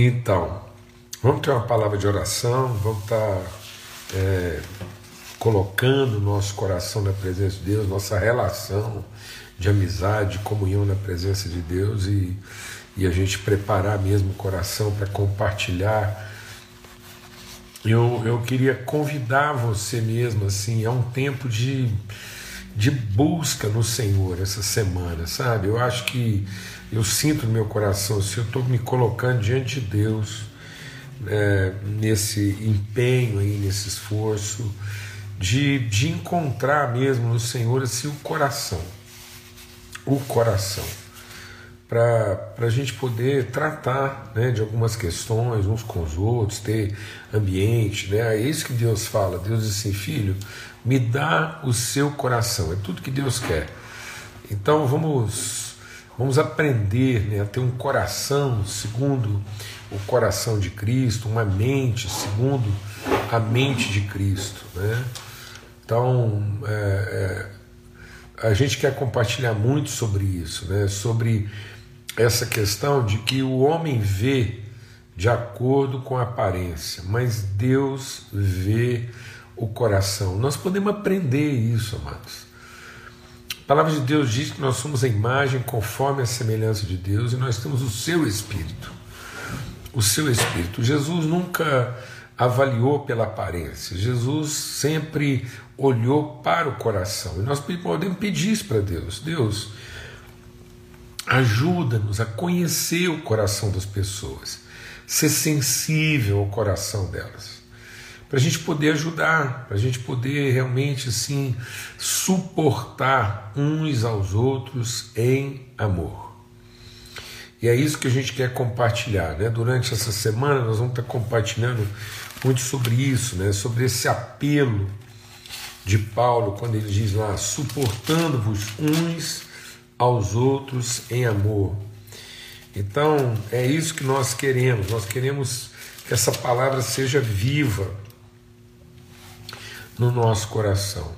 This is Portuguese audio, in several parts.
Então, vamos ter uma palavra de oração, vamos estar é, colocando nosso coração na presença de Deus, nossa relação de amizade, de comunhão na presença de Deus e, e a gente preparar mesmo o coração para compartilhar. Eu, eu queria convidar você mesmo, assim, é um tempo de, de busca no Senhor essa semana, sabe? Eu acho que eu sinto no meu coração, se eu estou me colocando diante de Deus, é, nesse empenho aí, nesse esforço, de, de encontrar mesmo no Senhor assim, o coração. O coração. Para a gente poder tratar né, de algumas questões uns com os outros, ter ambiente. Né? É isso que Deus fala. Deus diz assim: filho, me dá o seu coração. É tudo que Deus quer. Então vamos, vamos aprender né, a ter um coração segundo o coração de Cristo, uma mente segundo a mente de Cristo. Né? Então, é, é, a gente quer compartilhar muito sobre isso, né? sobre essa questão de que o homem vê de acordo com a aparência, mas Deus vê o coração. Nós podemos aprender isso, amados. A palavra de Deus diz que nós somos a imagem conforme a semelhança de Deus e nós temos o seu Espírito. O seu Espírito. Jesus nunca avaliou pela aparência. Jesus sempre olhou para o coração. E nós podemos pedir isso para Deus. Deus, ajuda-nos a conhecer o coração das pessoas, ser sensível ao coração delas, para a gente poder ajudar, para a gente poder realmente assim suportar uns aos outros em amor. E é isso que a gente quer compartilhar, né? Durante essa semana nós vamos estar compartilhando muito sobre isso, né? sobre esse apelo de Paulo, quando ele diz lá: suportando-vos uns aos outros em amor. Então, é isso que nós queremos, nós queremos que essa palavra seja viva no nosso coração.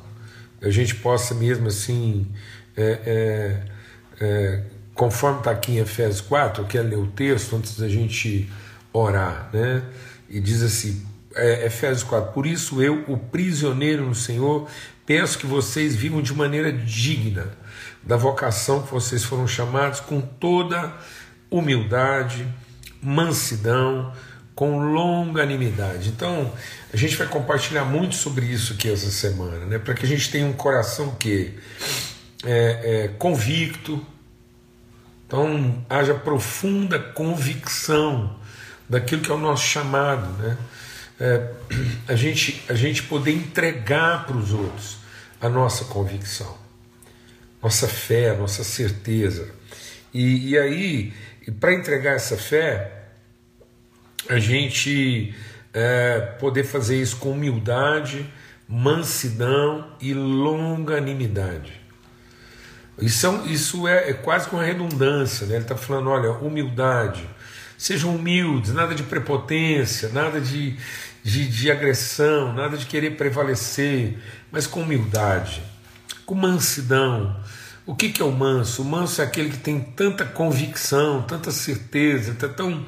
A gente possa mesmo assim, é, é, é, conforme está aqui em Efésios 4, eu quero ler o texto antes da gente orar, né? E diz assim: é, Efésios 4: Por isso eu, o prisioneiro no Senhor, peço que vocês vivam de maneira digna da vocação que vocês foram chamados, com toda humildade, mansidão, com longanimidade. Então, a gente vai compartilhar muito sobre isso aqui essa semana, né? para que a gente tenha um coração que é, é convicto, então haja profunda convicção daquilo que é o nosso chamado, né? é, a, gente, a gente poder entregar para os outros a nossa convicção, nossa fé, nossa certeza. E, e aí, para entregar essa fé, a gente é, poder fazer isso com humildade, mansidão e longanimidade. Isso, é, isso é, é quase uma redundância, né? ele está falando: olha, humildade, sejam humildes, nada de prepotência, nada de, de, de agressão, nada de querer prevalecer, mas com humildade, com mansidão. O que, que é o manso? O manso é aquele que tem tanta convicção, tanta certeza, está tão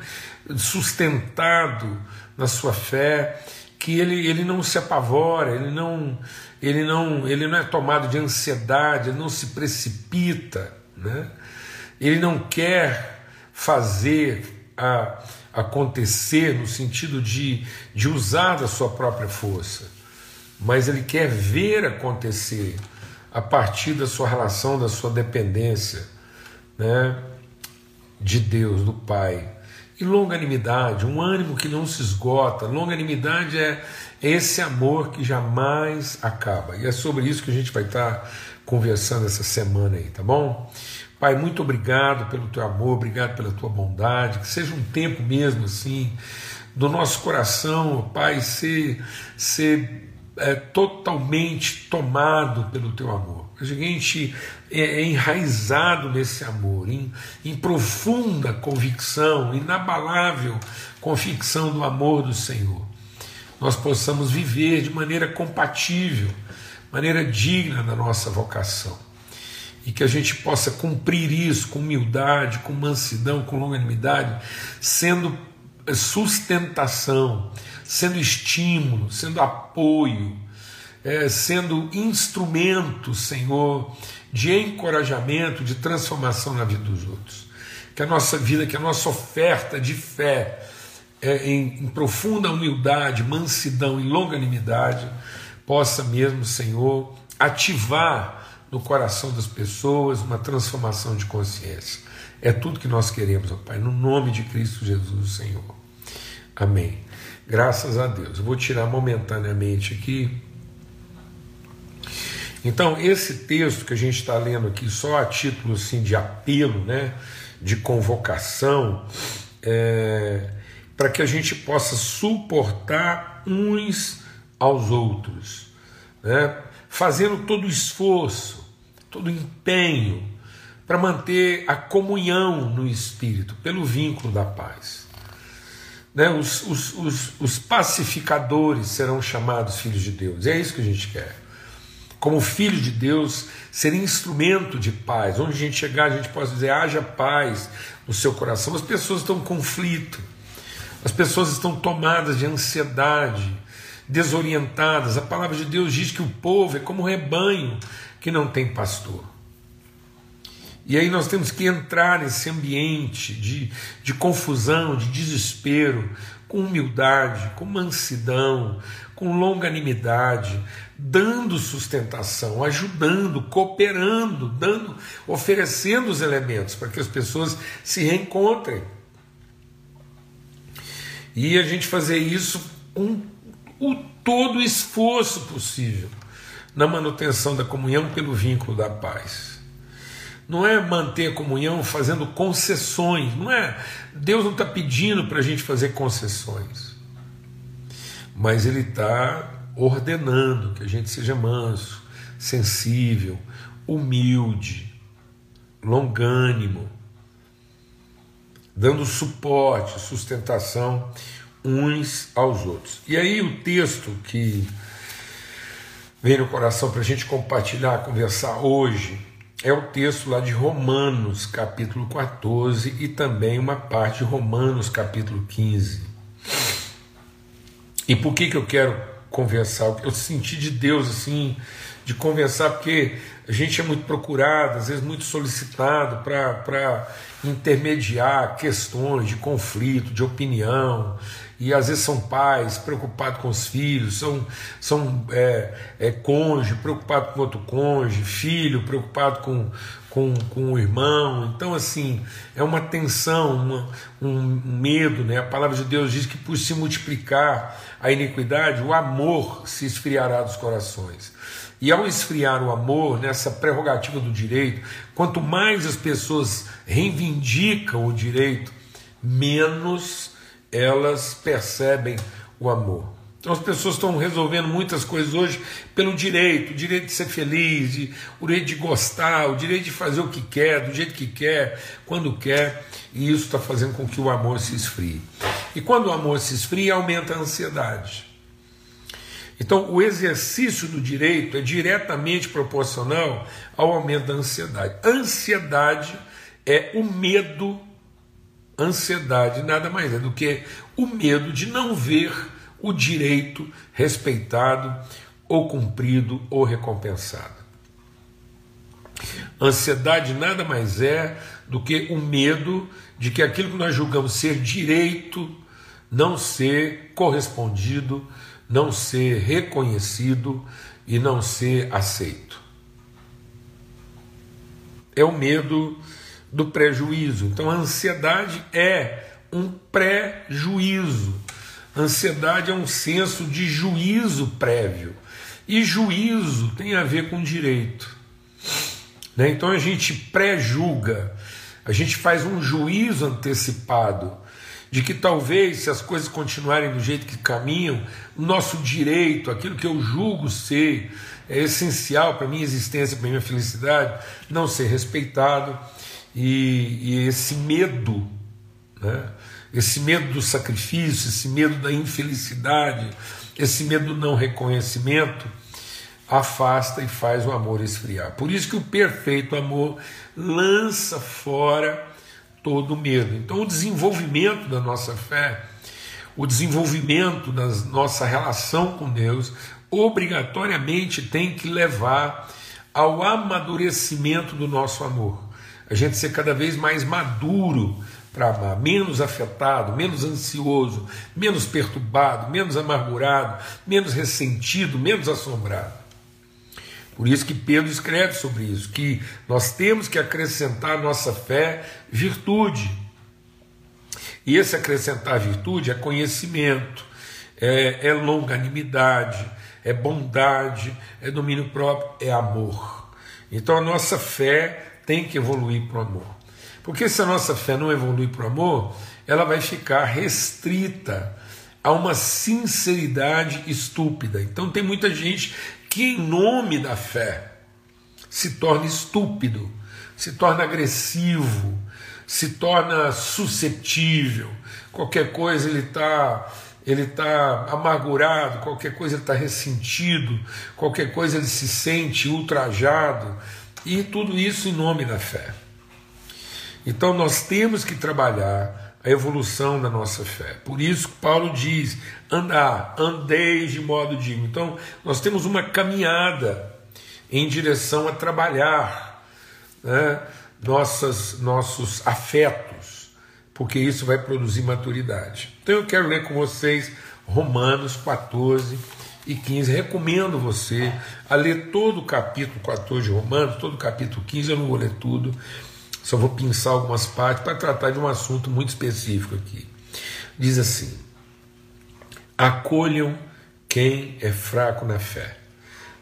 sustentado na sua fé que ele, ele não se apavora, ele não, ele, não, ele não é tomado de ansiedade, ele não se precipita, né? ele não quer fazer a acontecer no sentido de, de usar da sua própria força, mas ele quer ver acontecer a partir da sua relação, da sua dependência né, de Deus, do Pai. E longanimidade, um ânimo que não se esgota. Longanimidade é esse amor que jamais acaba. E é sobre isso que a gente vai estar conversando essa semana aí, tá bom? Pai, muito obrigado pelo teu amor, obrigado pela tua bondade, que seja um tempo mesmo assim, do nosso coração, Pai, ser, ser é, totalmente tomado pelo teu amor. Gente é, é enraizado nesse amor, em, em profunda convicção, inabalável convicção do amor do Senhor. Nós possamos viver de maneira compatível, maneira digna da nossa vocação e que a gente possa cumprir isso com humildade, com mansidão, com longanimidade, sendo sustentação, sendo estímulo, sendo apoio, é, sendo instrumento, Senhor, de encorajamento, de transformação na vida dos outros. Que a nossa vida, que a nossa oferta de fé é, em, em profunda humildade, mansidão e longanimidade possa mesmo, Senhor, ativar no coração das pessoas uma transformação de consciência. É tudo que nós queremos, ó Pai, no nome de Cristo Jesus, Senhor. Amém. Graças a Deus. Eu vou tirar momentaneamente aqui então, esse texto que a gente está lendo aqui, só a título assim, de apelo, né, de convocação, é, para que a gente possa suportar uns aos outros, né, fazendo todo o esforço, todo o empenho para manter a comunhão no Espírito, pelo vínculo da paz. Né, os, os, os, os pacificadores serão chamados filhos de Deus, é isso que a gente quer como filho de Deus, ser instrumento de paz. Onde a gente chegar, a gente pode dizer: haja paz no seu coração. As pessoas estão em conflito, as pessoas estão tomadas de ansiedade, desorientadas. A palavra de Deus diz que o povo é como um rebanho que não tem pastor. E aí nós temos que entrar nesse ambiente de, de confusão, de desespero, com humildade, com mansidão, com longanimidade, dando sustentação, ajudando, cooperando, dando, oferecendo os elementos para que as pessoas se reencontrem. E a gente fazer isso com o todo esforço possível na manutenção da comunhão pelo vínculo da paz. Não é manter a comunhão fazendo concessões, não é. Deus não está pedindo para a gente fazer concessões, mas Ele está ordenando que a gente seja manso, sensível, humilde, longânimo, dando suporte, sustentação uns aos outros. E aí o texto que vem no coração para a gente compartilhar, conversar hoje, é o texto lá de Romanos, capítulo 14, e também uma parte de Romanos, capítulo 15. E por que, que eu quero conversar, eu senti de Deus assim, de conversar, porque a gente é muito procurado, às vezes muito solicitado para intermediar questões de conflito, de opinião, e às vezes são pais preocupados com os filhos, são, são é, é, cônjuge preocupado com outro cônjuge, filho preocupado com, com, com o irmão. Então, assim, é uma tensão, uma, um medo. Né? A palavra de Deus diz que por se multiplicar a iniquidade, o amor se esfriará dos corações. E ao esfriar o amor, nessa prerrogativa do direito, quanto mais as pessoas reivindicam o direito, menos elas percebem o amor. Então as pessoas estão resolvendo muitas coisas hoje pelo direito, o direito de ser feliz, de, o direito de gostar, o direito de fazer o que quer, do jeito que quer, quando quer, e isso está fazendo com que o amor se esfrie. E quando o amor se esfria, aumenta a ansiedade. Então, o exercício do direito é diretamente proporcional ao aumento da ansiedade. Ansiedade é o medo, ansiedade nada mais é do que o medo de não ver o direito respeitado ou cumprido ou recompensado. Ansiedade nada mais é do que o medo de que aquilo que nós julgamos ser direito não ser correspondido, não ser reconhecido e não ser aceito. É o medo do prejuízo. Então a ansiedade é um prejuízo Ansiedade é um senso de juízo prévio. E juízo tem a ver com direito. Né? Então a gente pré-julga, a gente faz um juízo antecipado de que talvez, se as coisas continuarem do jeito que caminham, o nosso direito, aquilo que eu julgo ser é essencial para a minha existência, para a minha felicidade, não ser respeitado. E, e esse medo, né? Esse medo do sacrifício, esse medo da infelicidade, esse medo do não reconhecimento, afasta e faz o amor esfriar. Por isso que o perfeito amor lança fora todo medo. Então, o desenvolvimento da nossa fé, o desenvolvimento da nossa relação com Deus, obrigatoriamente tem que levar ao amadurecimento do nosso amor. A gente ser cada vez mais maduro para amar, menos afetado, menos ansioso, menos perturbado, menos amargurado, menos ressentido, menos assombrado. Por isso que Pedro escreve sobre isso, que nós temos que acrescentar à nossa fé virtude. E esse acrescentar virtude é conhecimento, é, é longanimidade, é bondade, é domínio próprio, é amor. Então a nossa fé tem que evoluir para o amor. Porque se a nossa fé não evoluir para o amor, ela vai ficar restrita a uma sinceridade estúpida. Então tem muita gente que, em nome da fé, se torna estúpido, se torna agressivo, se torna suscetível. Qualquer coisa ele está ele está amargurado, qualquer coisa ele está ressentido, qualquer coisa ele se sente ultrajado, e tudo isso em nome da fé. Então nós temos que trabalhar a evolução da nossa fé. Por isso Paulo diz: andar, andeis de modo digno. Então nós temos uma caminhada em direção a trabalhar né, nossas, nossos afetos, porque isso vai produzir maturidade. Então eu quero ler com vocês Romanos 14 e 15. Recomendo você a ler todo o capítulo 14 de Romanos, todo o capítulo 15, eu não vou ler tudo, só vou pensar algumas partes para tratar de um assunto muito específico aqui. Diz assim: acolham quem é fraco na fé,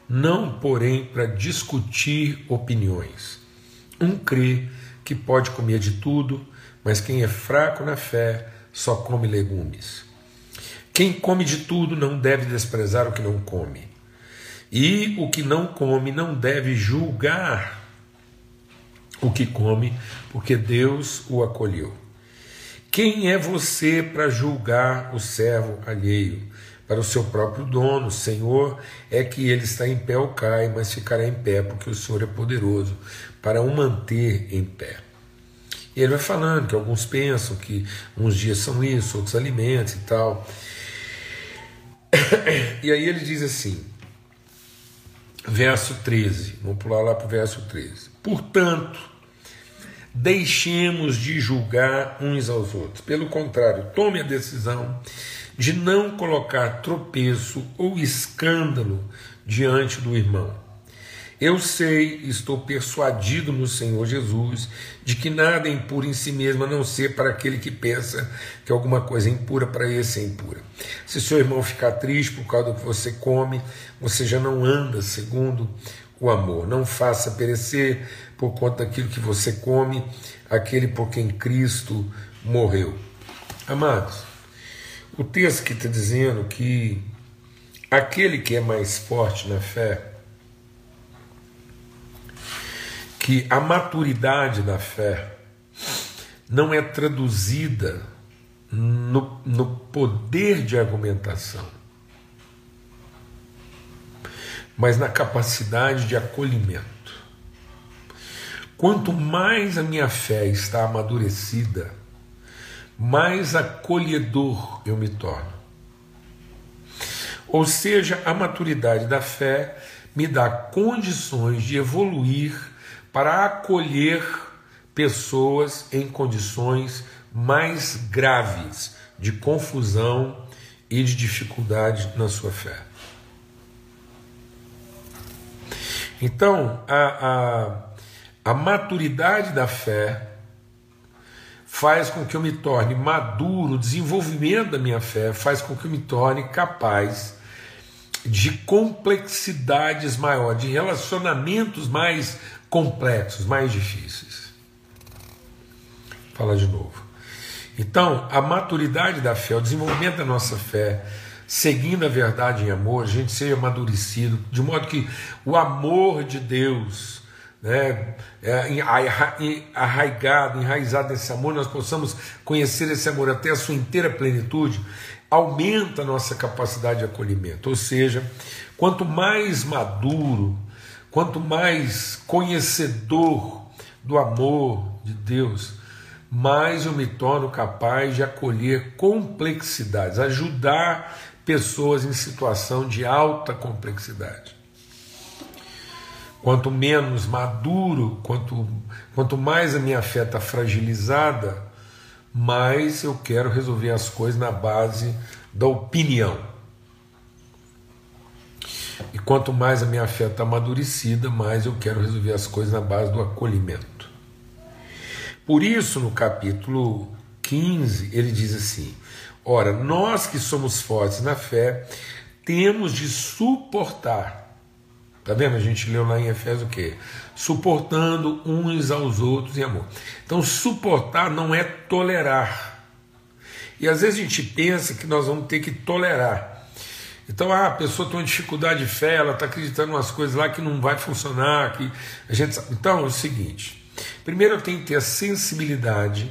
não, porém, para discutir opiniões. Um crê que pode comer de tudo, mas quem é fraco na fé só come legumes. Quem come de tudo não deve desprezar o que não come. E o que não come não deve julgar o que come, porque Deus o acolheu. Quem é você para julgar o servo alheio? Para o seu próprio dono, Senhor, é que ele está em pé ou cai, mas ficará em pé, porque o Senhor é poderoso para o manter em pé. E ele vai falando que alguns pensam que uns dias são isso, outros alimentos e tal. E aí ele diz assim, verso 13, vamos pular lá para o verso 13. Portanto, deixemos de julgar uns aos outros. Pelo contrário, tome a decisão de não colocar tropeço ou escândalo diante do irmão eu sei, estou persuadido no Senhor Jesus, de que nada é impuro em si mesmo, a não ser para aquele que pensa que alguma coisa é impura, para esse é impura. Se seu irmão ficar triste por causa do que você come, você já não anda segundo o amor. Não faça perecer por conta daquilo que você come, aquele por quem Cristo morreu. Amados, o texto que está dizendo que aquele que é mais forte na fé, que a maturidade da fé não é traduzida no, no poder de argumentação, mas na capacidade de acolhimento. Quanto mais a minha fé está amadurecida, mais acolhedor eu me torno. Ou seja, a maturidade da fé me dá condições de evoluir para acolher pessoas em condições mais graves de confusão e de dificuldade na sua fé. Então, a, a, a maturidade da fé faz com que eu me torne maduro, o desenvolvimento da minha fé faz com que eu me torne capaz de complexidades maiores, de relacionamentos mais complexos, mais difíceis. Vou falar de novo. Então, a maturidade da fé, o desenvolvimento da nossa fé, seguindo a verdade em amor, a gente seja amadurecido, de modo que o amor de Deus, né, é, arraigado, enraizado nesse amor, nós possamos conhecer esse amor até a sua inteira plenitude, aumenta a nossa capacidade de acolhimento. Ou seja, quanto mais maduro, Quanto mais conhecedor do amor de Deus, mais eu me torno capaz de acolher complexidades, ajudar pessoas em situação de alta complexidade. Quanto menos maduro, quanto, quanto mais a minha fé está fragilizada, mais eu quero resolver as coisas na base da opinião. E quanto mais a minha fé está amadurecida, mais eu quero resolver as coisas na base do acolhimento. Por isso, no capítulo 15, ele diz assim: Ora, nós que somos fortes na fé, temos de suportar. Tá vendo? A gente leu lá em Efésios o quê? Suportando uns aos outros em amor. Então, suportar não é tolerar. E às vezes a gente pensa que nós vamos ter que tolerar. Então, ah, a pessoa tem uma dificuldade de fé, ela está acreditando em umas coisas lá que não vai funcionar. Que a gente... Então, é o seguinte: primeiro eu tenho que ter a sensibilidade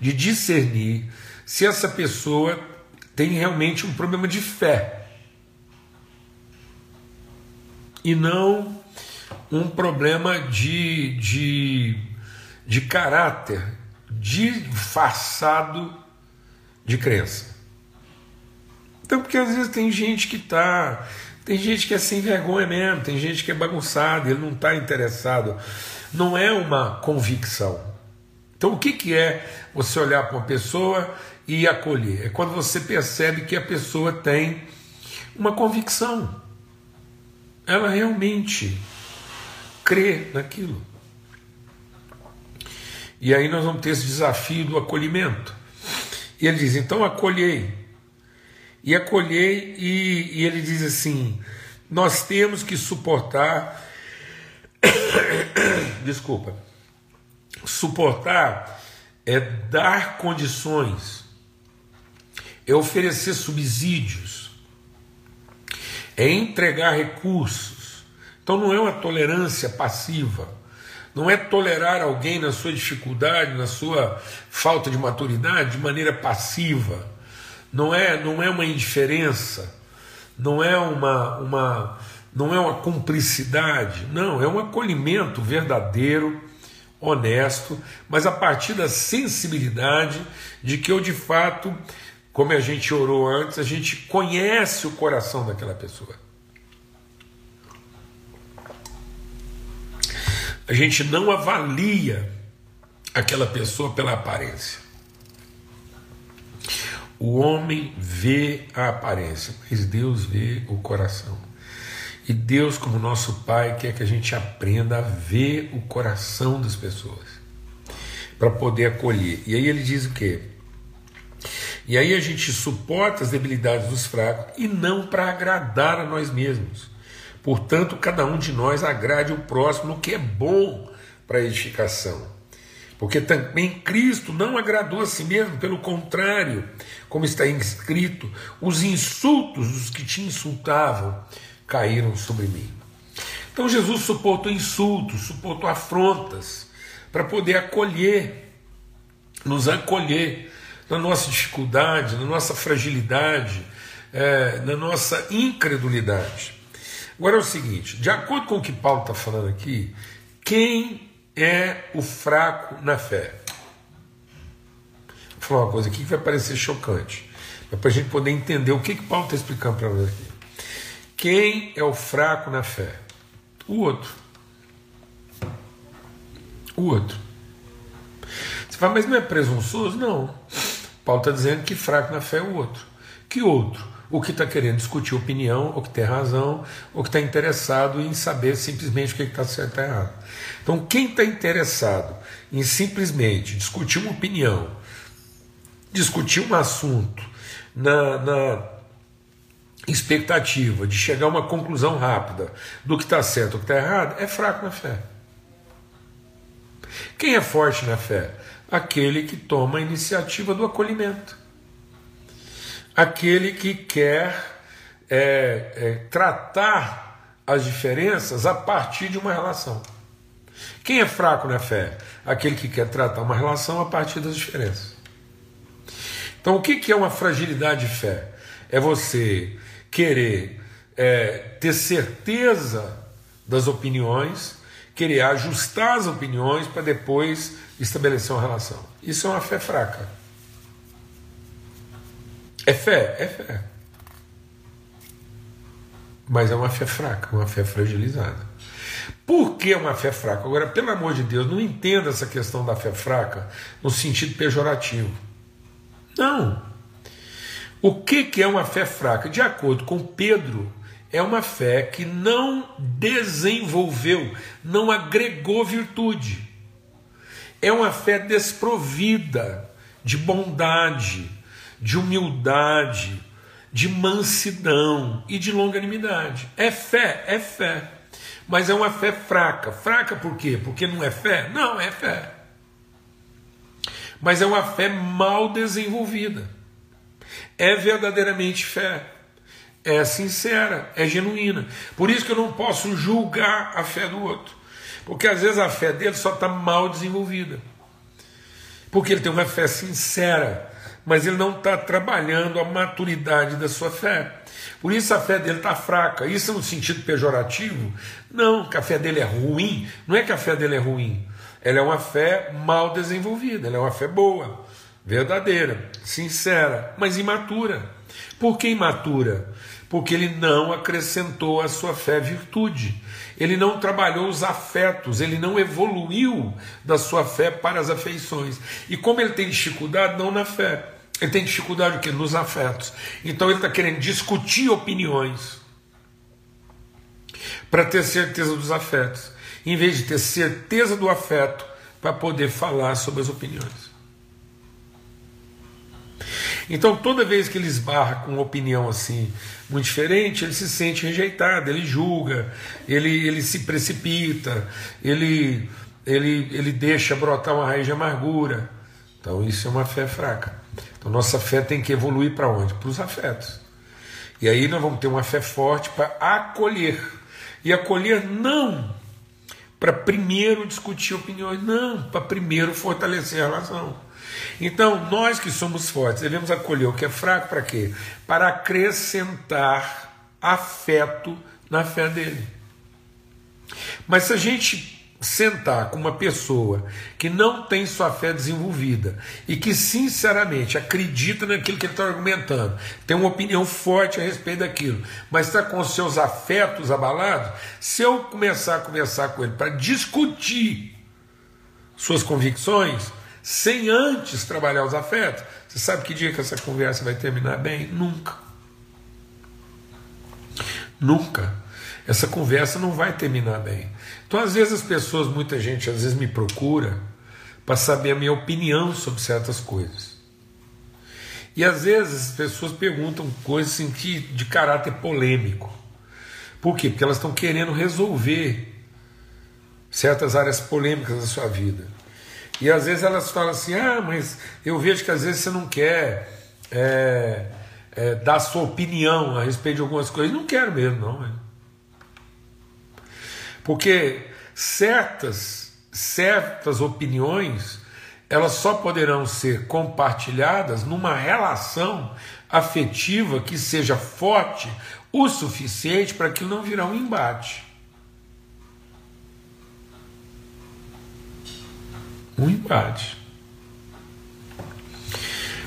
de discernir se essa pessoa tem realmente um problema de fé e não um problema de, de, de caráter disfarçado de crença. Então, porque às vezes tem gente que está. Tem gente que é sem vergonha mesmo, tem gente que é bagunçado, ele não está interessado. Não é uma convicção. Então, o que, que é você olhar para uma pessoa e acolher. É quando você percebe que a pessoa tem uma convicção. Ela realmente crê naquilo. E aí nós vamos ter esse desafio do acolhimento. E ele diz: então acolhei. E acolhei, e, e ele diz assim: nós temos que suportar. Desculpa. Suportar é dar condições é oferecer subsídios, é entregar recursos. Então não é uma tolerância passiva, não é tolerar alguém na sua dificuldade, na sua falta de maturidade de maneira passiva, não é, não é uma indiferença, não é uma, uma, não é uma cumplicidade, não, é um acolhimento verdadeiro, honesto, mas a partir da sensibilidade de que eu de fato como a gente orou antes, a gente conhece o coração daquela pessoa. A gente não avalia aquela pessoa pela aparência. O homem vê a aparência, mas Deus vê o coração. E Deus, como nosso Pai, quer que a gente aprenda a ver o coração das pessoas para poder acolher. E aí ele diz o quê? E aí a gente suporta as debilidades dos fracos e não para agradar a nós mesmos. Portanto, cada um de nós agrade o próximo no que é bom para a edificação. Porque também Cristo não agradou a si mesmo, pelo contrário, como está escrito, os insultos dos que te insultavam caíram sobre mim. Então Jesus suportou insultos, suportou afrontas, para poder acolher, nos acolher na nossa dificuldade, na nossa fragilidade, é, na nossa incredulidade. Agora é o seguinte: de acordo com o que Paulo está falando aqui, quem é o fraco na fé? Vou falar uma coisa aqui que vai parecer chocante, mas para a gente poder entender o que, que Paulo está explicando para nós aqui. Quem é o fraco na fé? O outro. O outro. Você fala, mas não é presunçoso? Não. Paulo está dizendo que fraco na fé é o outro. Que outro? O que está querendo discutir opinião, o que tem razão, o que está interessado em saber simplesmente o que está certo e errado. Então, quem está interessado em simplesmente discutir uma opinião, discutir um assunto na, na expectativa de chegar a uma conclusão rápida do que está certo ou que está errado, é fraco na fé. Quem é forte na fé? Aquele que toma a iniciativa do acolhimento, aquele que quer é, é, tratar as diferenças a partir de uma relação. Quem é fraco na fé? Aquele que quer tratar uma relação a partir das diferenças. Então, o que é uma fragilidade de fé? É você querer é, ter certeza das opiniões, querer ajustar as opiniões para depois estabelecer uma relação. Isso é uma fé fraca. É fé? É fé. Mas é uma fé fraca, uma fé fragilizada. Por que uma fé fraca? Agora, pelo amor de Deus, não entenda essa questão da fé fraca no sentido pejorativo. Não. O que, que é uma fé fraca? De acordo com Pedro, é uma fé que não desenvolveu, não agregou virtude. É uma fé desprovida de bondade, de humildade, de mansidão e de longanimidade. É fé, é fé. Mas é uma fé fraca. Fraca por quê? Porque não é fé? Não, é fé. Mas é uma fé mal desenvolvida. É verdadeiramente fé. É sincera, é genuína. Por isso que eu não posso julgar a fé do outro. Porque às vezes a fé dele só está mal desenvolvida. Porque ele tem uma fé sincera, mas ele não está trabalhando a maturidade da sua fé. Por isso a fé dele está fraca. Isso é no sentido pejorativo? Não, que a fé dele é ruim. Não é que a fé dele é ruim. Ela é uma fé mal desenvolvida, ela é uma fé boa, verdadeira, sincera, mas imatura. Por que imatura? Porque ele não acrescentou à sua fé virtude. Ele não trabalhou os afetos, ele não evoluiu da sua fé para as afeições. E como ele tem dificuldade, não na fé, ele tem dificuldade o quê? nos afetos. Então ele está querendo discutir opiniões para ter certeza dos afetos, em vez de ter certeza do afeto para poder falar sobre as opiniões. Então, toda vez que ele esbarra com uma opinião assim muito diferente, ele se sente rejeitado, ele julga, ele, ele se precipita, ele, ele, ele deixa brotar uma raiz de amargura. Então, isso é uma fé fraca. Então, nossa fé tem que evoluir para onde? Para os afetos. E aí nós vamos ter uma fé forte para acolher. E acolher não para primeiro discutir opiniões, não, para primeiro fortalecer a relação. Então, nós que somos fortes, devemos acolher o que é fraco para quê? Para acrescentar afeto na fé dele. Mas se a gente sentar com uma pessoa que não tem sua fé desenvolvida e que sinceramente acredita naquilo que ele está argumentando, tem uma opinião forte a respeito daquilo, mas está com seus afetos abalados, se eu começar a conversar com ele para discutir suas convicções, sem antes trabalhar os afetos, você sabe que dia que essa conversa vai terminar bem? Nunca. Nunca. Essa conversa não vai terminar bem. Então, às vezes, as pessoas, muita gente, às vezes me procura para saber a minha opinião sobre certas coisas. E às vezes as pessoas perguntam coisas assim, que, de caráter polêmico. Por quê? Porque elas estão querendo resolver certas áreas polêmicas da sua vida. E às vezes elas falam assim: ah, mas eu vejo que às vezes você não quer é, é, dar sua opinião a respeito de algumas coisas. Não quero mesmo, não. Né? Porque certas, certas opiniões elas só poderão ser compartilhadas numa relação afetiva que seja forte o suficiente para que não virar um embate.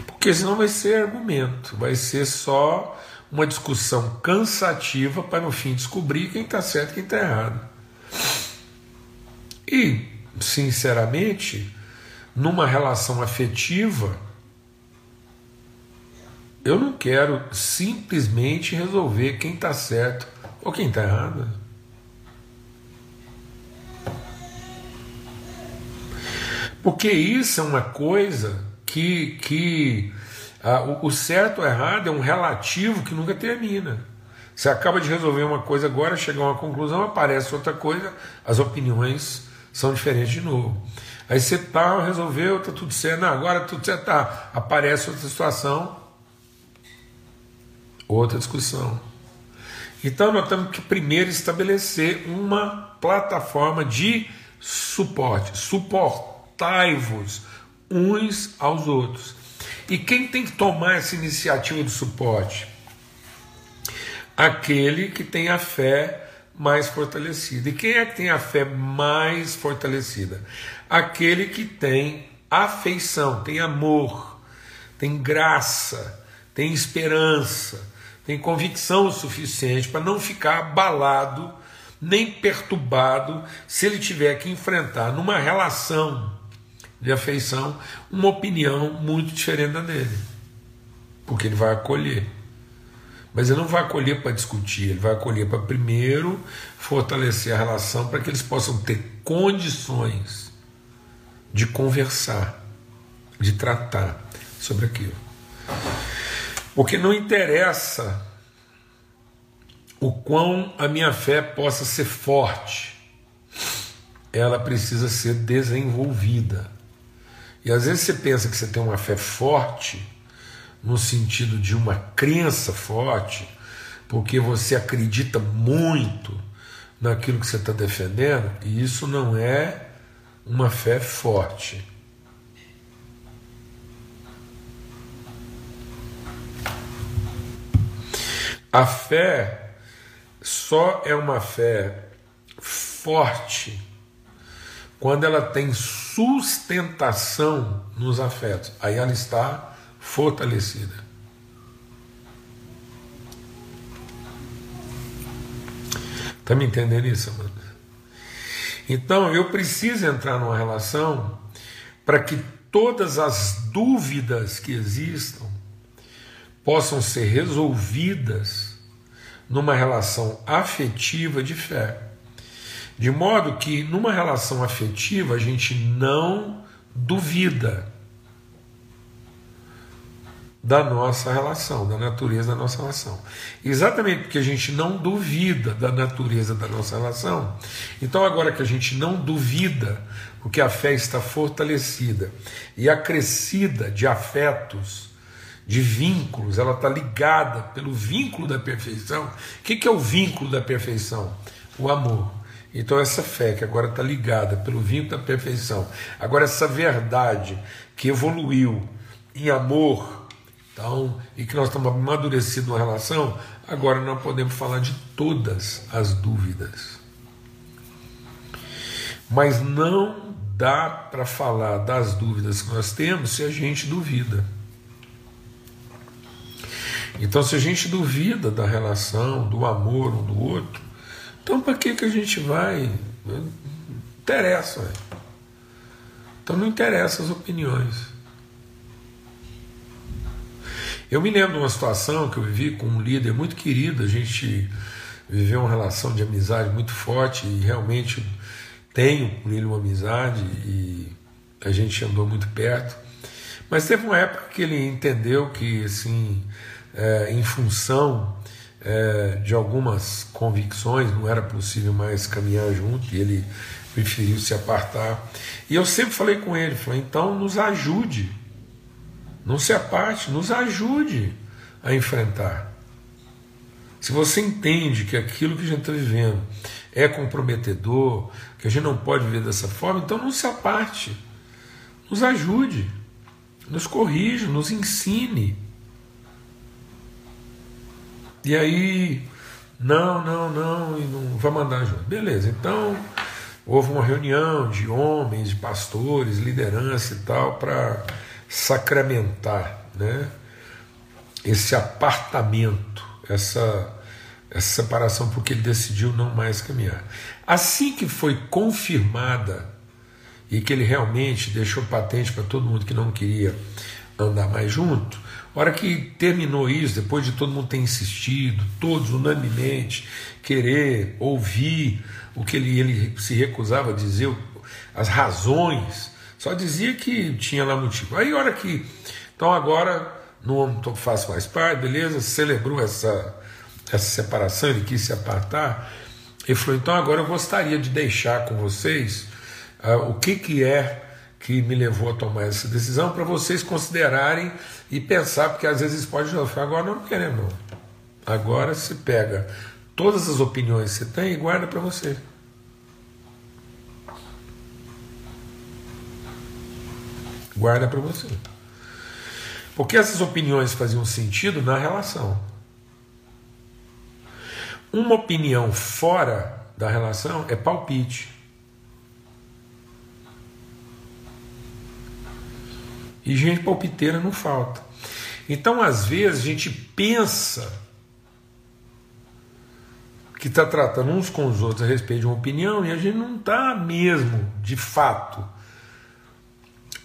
Porque senão vai ser argumento, vai ser só uma discussão cansativa para no fim descobrir quem está certo e quem está errado. E, sinceramente, numa relação afetiva, eu não quero simplesmente resolver quem está certo ou quem está errado. Porque isso é uma coisa que, que ah, o certo ou errado é um relativo que nunca termina. Você acaba de resolver uma coisa agora, chega a uma conclusão, aparece outra coisa, as opiniões são diferentes de novo. Aí você tá, resolveu, tá tudo certo, não, agora tudo certo, tá. Aparece outra situação, outra discussão. Então nós temos que primeiro estabelecer uma plataforma de suporte. Suportai-vos uns aos outros. E quem tem que tomar essa iniciativa de suporte? aquele que tem a fé mais fortalecida. E quem é que tem a fé mais fortalecida? Aquele que tem afeição, tem amor, tem graça, tem esperança, tem convicção o suficiente para não ficar abalado nem perturbado se ele tiver que enfrentar numa relação de afeição uma opinião muito diferente da dele. Porque ele vai acolher. Mas ele não vai acolher para discutir, ele vai acolher para primeiro fortalecer a relação para que eles possam ter condições de conversar, de tratar sobre aquilo. Porque não interessa o quão a minha fé possa ser forte, ela precisa ser desenvolvida. E às vezes você pensa que você tem uma fé forte, no sentido de uma crença forte, porque você acredita muito naquilo que você está defendendo, e isso não é uma fé forte. A fé só é uma fé forte quando ela tem sustentação nos afetos. Aí ela está fortalecida. Está me entendendo isso, Amanda? Então eu preciso entrar numa relação para que todas as dúvidas que existam possam ser resolvidas numa relação afetiva de fé. De modo que numa relação afetiva a gente não duvida da nossa relação, da natureza da nossa relação. Exatamente porque a gente não duvida da natureza da nossa relação, então agora que a gente não duvida, porque a fé está fortalecida e acrescida de afetos, de vínculos, ela está ligada pelo vínculo da perfeição. O que, que é o vínculo da perfeição? O amor. Então, essa fé que agora está ligada pelo vínculo da perfeição, agora essa verdade que evoluiu em amor, então, e que nós estamos amadurecidos na relação, agora nós podemos falar de todas as dúvidas. Mas não dá para falar das dúvidas que nós temos se a gente duvida. Então, se a gente duvida da relação, do amor um do outro, então para que, que a gente vai? Não interessa. Então não interessa as opiniões. Eu me lembro de uma situação que eu vivi com um líder muito querido, a gente viveu uma relação de amizade muito forte e realmente tenho com ele uma amizade e a gente andou muito perto. Mas teve uma época que ele entendeu que assim é, em função é, de algumas convicções, não era possível mais caminhar junto e ele preferiu se apartar. E eu sempre falei com ele: falei, então nos ajude, não se aparte, nos ajude a enfrentar. Se você entende que aquilo que a gente está vivendo é comprometedor, que a gente não pode viver dessa forma, então não se aparte, nos ajude, nos corrija, nos ensine. E aí, não, não, não, e não vai mandar junto. Beleza, então houve uma reunião de homens, de pastores, liderança e tal, para sacramentar né, esse apartamento, essa, essa separação, porque ele decidiu não mais caminhar. Assim que foi confirmada e que ele realmente deixou patente para todo mundo que não queria andar mais junto, hora que terminou isso, depois de todo mundo ter insistido, todos unanimemente querer ouvir o que ele, ele se recusava a dizer, as razões, só dizia que tinha lá motivo. Aí hora que. Então agora não faço mais parte, beleza, celebrou essa, essa separação, ele quis se apartar. Ele falou: então agora eu gostaria de deixar com vocês uh, o que, que é que me levou a tomar essa decisão para vocês considerarem e pensar, porque às vezes pode não, agora não queremos. Agora se pega todas as opiniões que você tem e guarda para você. Guarda para você. Porque essas opiniões faziam sentido na relação. Uma opinião fora da relação é palpite. E gente palpiteira não falta. Então, às vezes, a gente pensa que está tratando uns com os outros a respeito de uma opinião e a gente não está mesmo, de fato,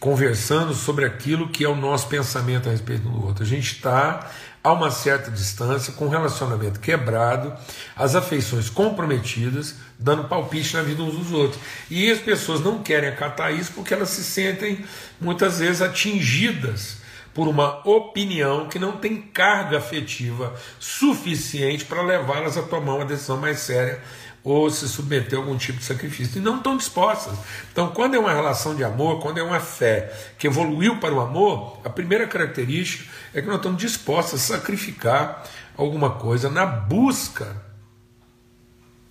conversando sobre aquilo que é o nosso pensamento a respeito do outro. A gente está a uma certa distância, com o relacionamento quebrado, as afeições comprometidas, dando palpite na vida uns dos outros. E as pessoas não querem acatar isso porque elas se sentem muitas vezes atingidas por uma opinião que não tem carga afetiva suficiente para levá-las a tomar uma decisão mais séria ou se submeter a algum tipo de sacrifício. E não estão dispostas. Então, quando é uma relação de amor, quando é uma fé que evoluiu para o amor, a primeira característica é que nós estamos dispostos a sacrificar alguma coisa na busca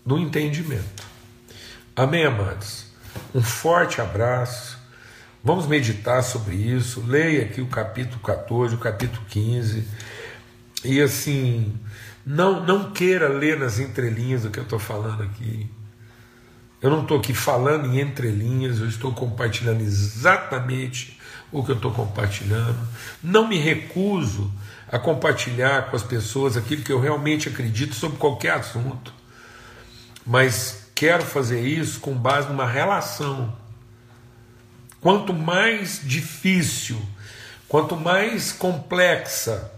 do entendimento. Amém, amados? Um forte abraço. Vamos meditar sobre isso. Leia aqui o capítulo 14, o capítulo 15. E assim, não, não queira ler nas entrelinhas o que eu estou falando aqui. Eu não estou aqui falando em entrelinhas, eu estou compartilhando exatamente o que eu estou compartilhando. Não me recuso a compartilhar com as pessoas aquilo que eu realmente acredito sobre qualquer assunto, mas quero fazer isso com base numa relação. Quanto mais difícil, quanto mais complexa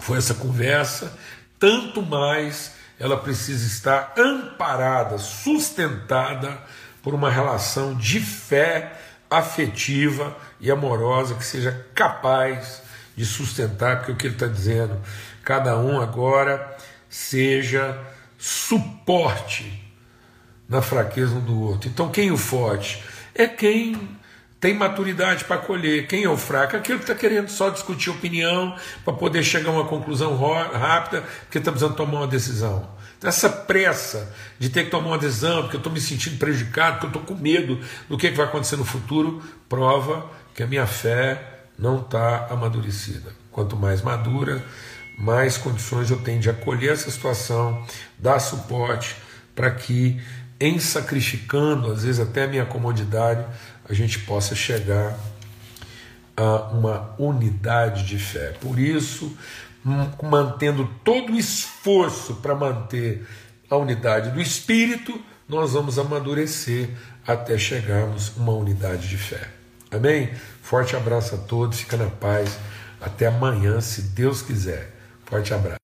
foi essa conversa, tanto mais ela precisa estar amparada, sustentada por uma relação de fé afetiva e amorosa que seja capaz de sustentar, porque o que ele está dizendo, cada um agora seja suporte na fraqueza um do outro. Então, quem o forte? É quem tem maturidade para acolher. Quem é o fraco? Aquele que está querendo só discutir opinião para poder chegar a uma conclusão rápida, porque está precisando tomar uma decisão. Então, essa pressa de ter que tomar uma decisão, porque eu estou me sentindo prejudicado, porque eu estou com medo do que, que vai acontecer no futuro, prova que a minha fé não está amadurecida. Quanto mais madura, mais condições eu tenho de acolher essa situação, dar suporte para que, em sacrificando, às vezes até a minha comodidade, a gente possa chegar a uma unidade de fé. Por isso, mantendo todo o esforço para manter a unidade do espírito, nós vamos amadurecer até chegarmos a uma unidade de fé. Amém? Forte abraço a todos, fica na paz. Até amanhã, se Deus quiser. Forte abraço.